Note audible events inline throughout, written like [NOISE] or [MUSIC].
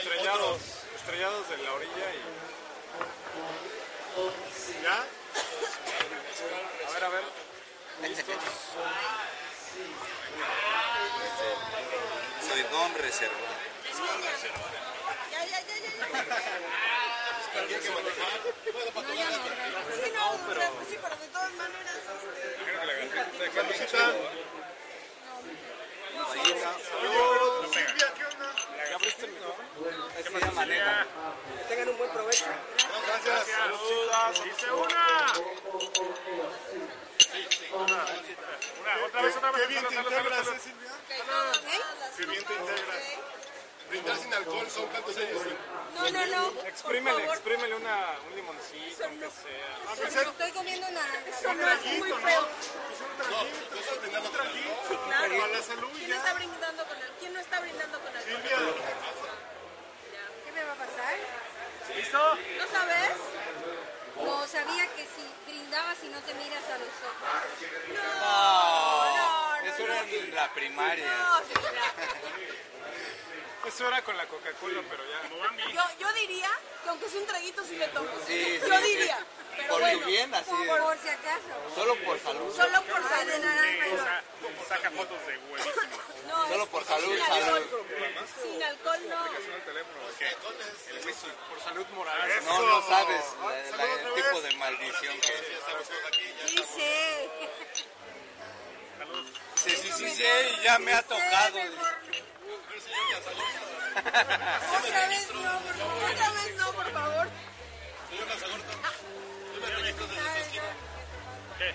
estrellados, estrellados de la orilla y... ¿Ya? A ver, a ver. ¿Listos? Soy don reservado. Ya, ya, ya, ya, ya. No, no. Sí, no, o sea, pues sí, pero de todas maneras, este, Saludcita. Salud. Silvia, ¿qué. Que maneja. Tengan un buen provecho. Gracias. Saludcita. ¡Hice una! Una, otra vez, otra vez. Qué bien te integras, salud. ¿eh, Silvia? Qué bien te integras. Brindar sin alcohol son cuántos años. No, no, no. Exprímele, exprímele una, un limoncito, aunque sea. Estoy comiendo naranja. Un No, es muy feo. ¿no? Un traguito. Sí, claro. La salud ¿Quién está brindando con el, ¿Quién no está brindando con el? Silvia. ¿Qué me va a pasar? ¿Listo? ¿No sabes? No, sabía que si brindabas y no te miras a los ojos. No, no, Eso no, era no. en la primaria. No, sí. Eso era con la Coca-Cola, pero ya. Yo, yo diría que aunque sea un traguito sí le tomo. Sí, yo sí, diría. sí. Pero Por bueno, bien, así. Por, por si acaso. Solo por salud. solo por de naranja y sea, saca fotos de huevísimo. No, Solo por salud, sin salud. alcohol. Sin alcohol no. Por salud moral. No, no sabes la- la- el tipo de maldición que es. Sí. Sí, sí, sí, ya me ha tocado. Otra vez no, por favor. Otra vez no, por favor.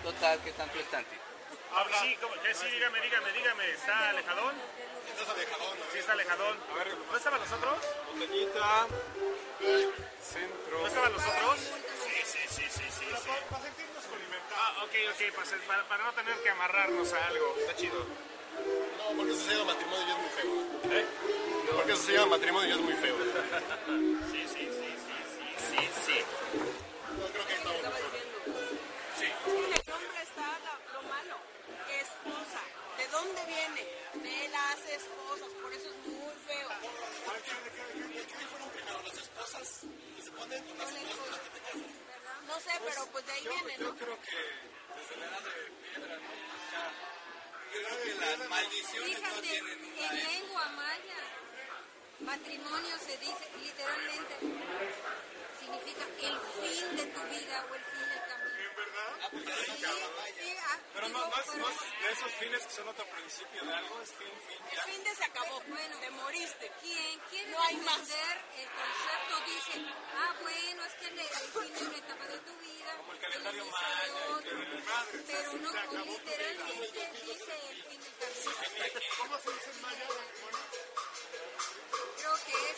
Total, ¿qué tanto es tantito? Sí, ¿cómo? ¿Qué? sí, dígame, dígame, dígame. ¿Está alejadón? Sí, está alejadón. A ver, ¿No estaban los otros? botellita. Centro. ¿No estaban los otros? Sí, sí, sí, sí, sí. Para sentirnos condimentar. Ah, ok, ok, para, para no tener que amarrarnos a algo. Está chido. No, porque eso se llama matrimonio y es muy feo. ¿Eh? Porque eso se llama matrimonio y es muy feo. Sí, sí, sí, sí, sí, sí, sí. En el nombre está la- lo malo. Esposa. ¿De dónde viene? De las esposas. Por eso es muy feo. No sé, pero pues de ahí viene, ¿no? Creo que las maldiciones no Fíjate, tienen en lengua maya, matrimonio se dice literalmente, significa el fin de tu vida o el fin Sí, sí, ah, Pero digo, no, pero- no es de esos fines que son otro principio de algo, es fin, fin, El ya. fin de se acabó. Bueno. Te moriste. Quien quiere No hay más. entender el concepto dice, ah, bueno, es que el, el fin de una etapa de tu vida, Como el calendario maya, que pero no, se acabó literalmente dice el fin del camino. ¿Cómo se dice en maya? Creo que es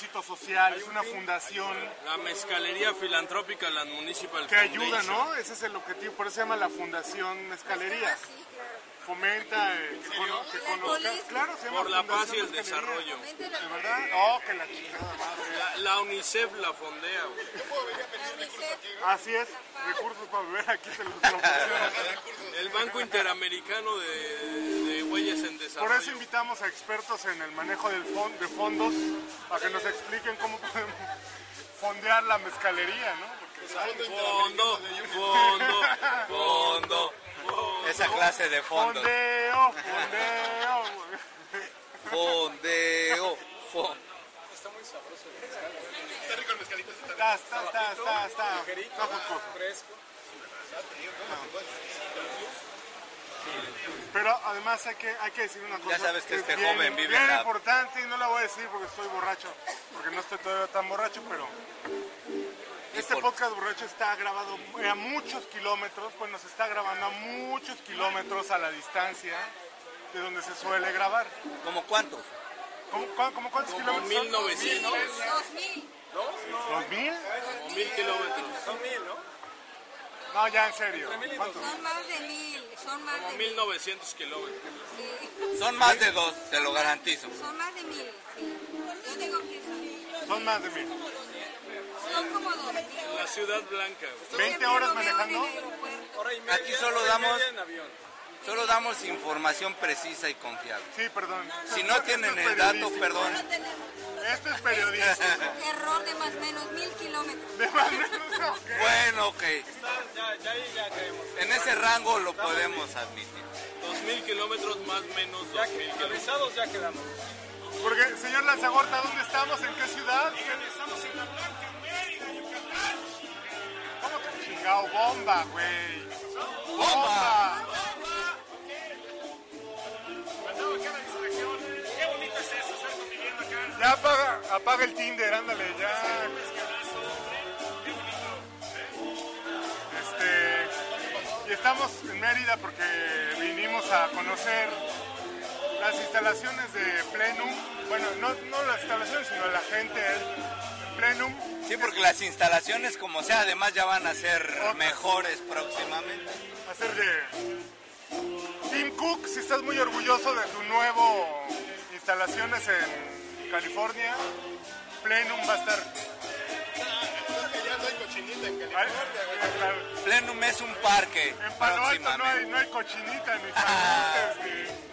Propósito social, es una fundación La mezcalería filantrópica, la Municipal que ayuda, Foundation. ¿no? Ese es el objetivo, por eso se llama la Fundación Mezcalería. Sí, claro. Fomenta eh, que, cono- que alcoholismo. Claro, se llama Por la paz y el desarrollo. ¿De la- verdad? Oh, que la chingada madre. La, la UNICEF la fondea, güey. la UNICEF. Así es, recursos para beber aquí se los proporciona. El Banco Interamericano de, de Güeyes en Por desarrollo. eso invitamos a expertos en el manejo del fon- de fondos para que nos expliquen cómo podemos fondear la mezcalería, ¿no? Porque Fondo, fondo, fondo. Esa clase de fondo. fondeo, fondeo. Fondeo. fo- Está, está, está, está, está. Está jocoso. Pero además hay que, hay que decir una cosa. sabes que es este bien- joven vive bien en la- importante y no la voy a decir porque estoy borracho, porque no estoy todavía tan borracho, pero este por- podcast borracho está grabado a muchos kilómetros, pues nos está grabando a muchos kilómetros a la distancia de donde se suele grabar. ¿Cómo cuántos? ¿Cómo, cu- cómo cuántos Como kilómetros? son? 1900 Dos mil. ¿Dos mil? o 1000 kilómetros. No, ya en serio. ¿Cuántos? Son más de mil. Son más Como de mil. 1900 kilómetros. Sí. Son más de dos, te lo garantizo. Son más de mil. Sí. Yo digo que son, Son más de mil. Son como dos mil. La ciudad blanca. güey. 20 horas manejando. Aquí solo damos, solo damos información precisa y confiable. Sí, perdón. Si no tienen el dato, perdón. Esto es periodismo. Error de más o menos mil kilómetros. De más menos, ok. Bueno, ok. En ese rango lo podemos admitir. 2000 kilómetros más menos 2000 kilómetros. ya quedamos. Porque, señor Lanzagorta, ¿dónde estamos? ¿En qué ciudad? Estamos en la chingado? Bomba, güey. ¡Bomba! Acá. Ya apaga, apaga el Tinder, ándale, ya. Este, y estamos en Mérida porque vinimos a conocer las instalaciones de Plenum. Bueno, no, no las instalaciones, sino la gente Plenum. Sí, porque las instalaciones, como sea, además ya van a ser mejores próximamente. hacer de Tim Cook, si estás muy orgulloso de tu nuevo instalaciones en California, Plenum va a estar. Ya no hay cochinita en California. ¿vale? Claro. Plenum es un parque En Palo Alto no hay, no hay cochinita ni salutes ni. [LAUGHS]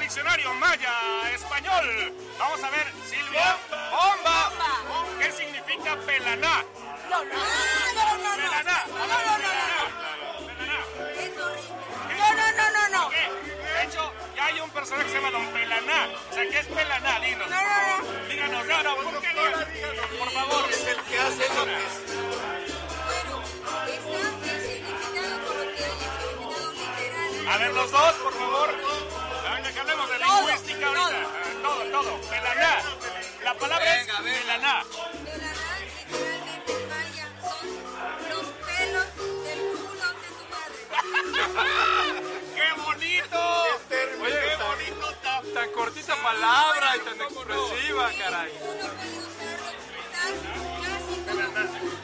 Diccionario Maya Español. Vamos a ver, Silvia. ¡Bomba! ¿Qué significa pelaná? No, no, no, no, no, no. Pelaná. No, no, no, no. Pelaná. Es horrible. No, no, no, no, no. De hecho, ya hay un personaje que se llama Don Pelaná. O sea, ¿qué es Pelaná? Dinos. No, no, no. Díganos, no, no, ¿por qué digan? Por favor. Es el que hace lo que Bueno, está el significado coloquial y el significado literal. A ver, los dos, por favor. Que hablemos de Todo, lingüística ahorita. todo. Ah, Todo, todo. Pelaná. La palabra Venga, es venga. pelaná. Pelará literalmente en maya son los pelos del culo de tu madre. [LAUGHS] ¡Qué bonito! Oye, ¡Qué tan- bonito! ta- Tan cortita palabra y tan expresiva, caray. Uno puede usarlo casi como,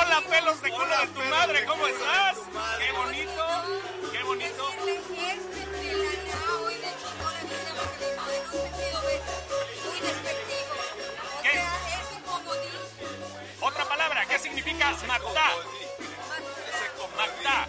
Hola, pelos de culo de tu madre, ¿cómo estás? ¡Qué bonito! ¡Qué bonito! Este ¿Qué? Otra palabra, ¿qué significa matá? Matá.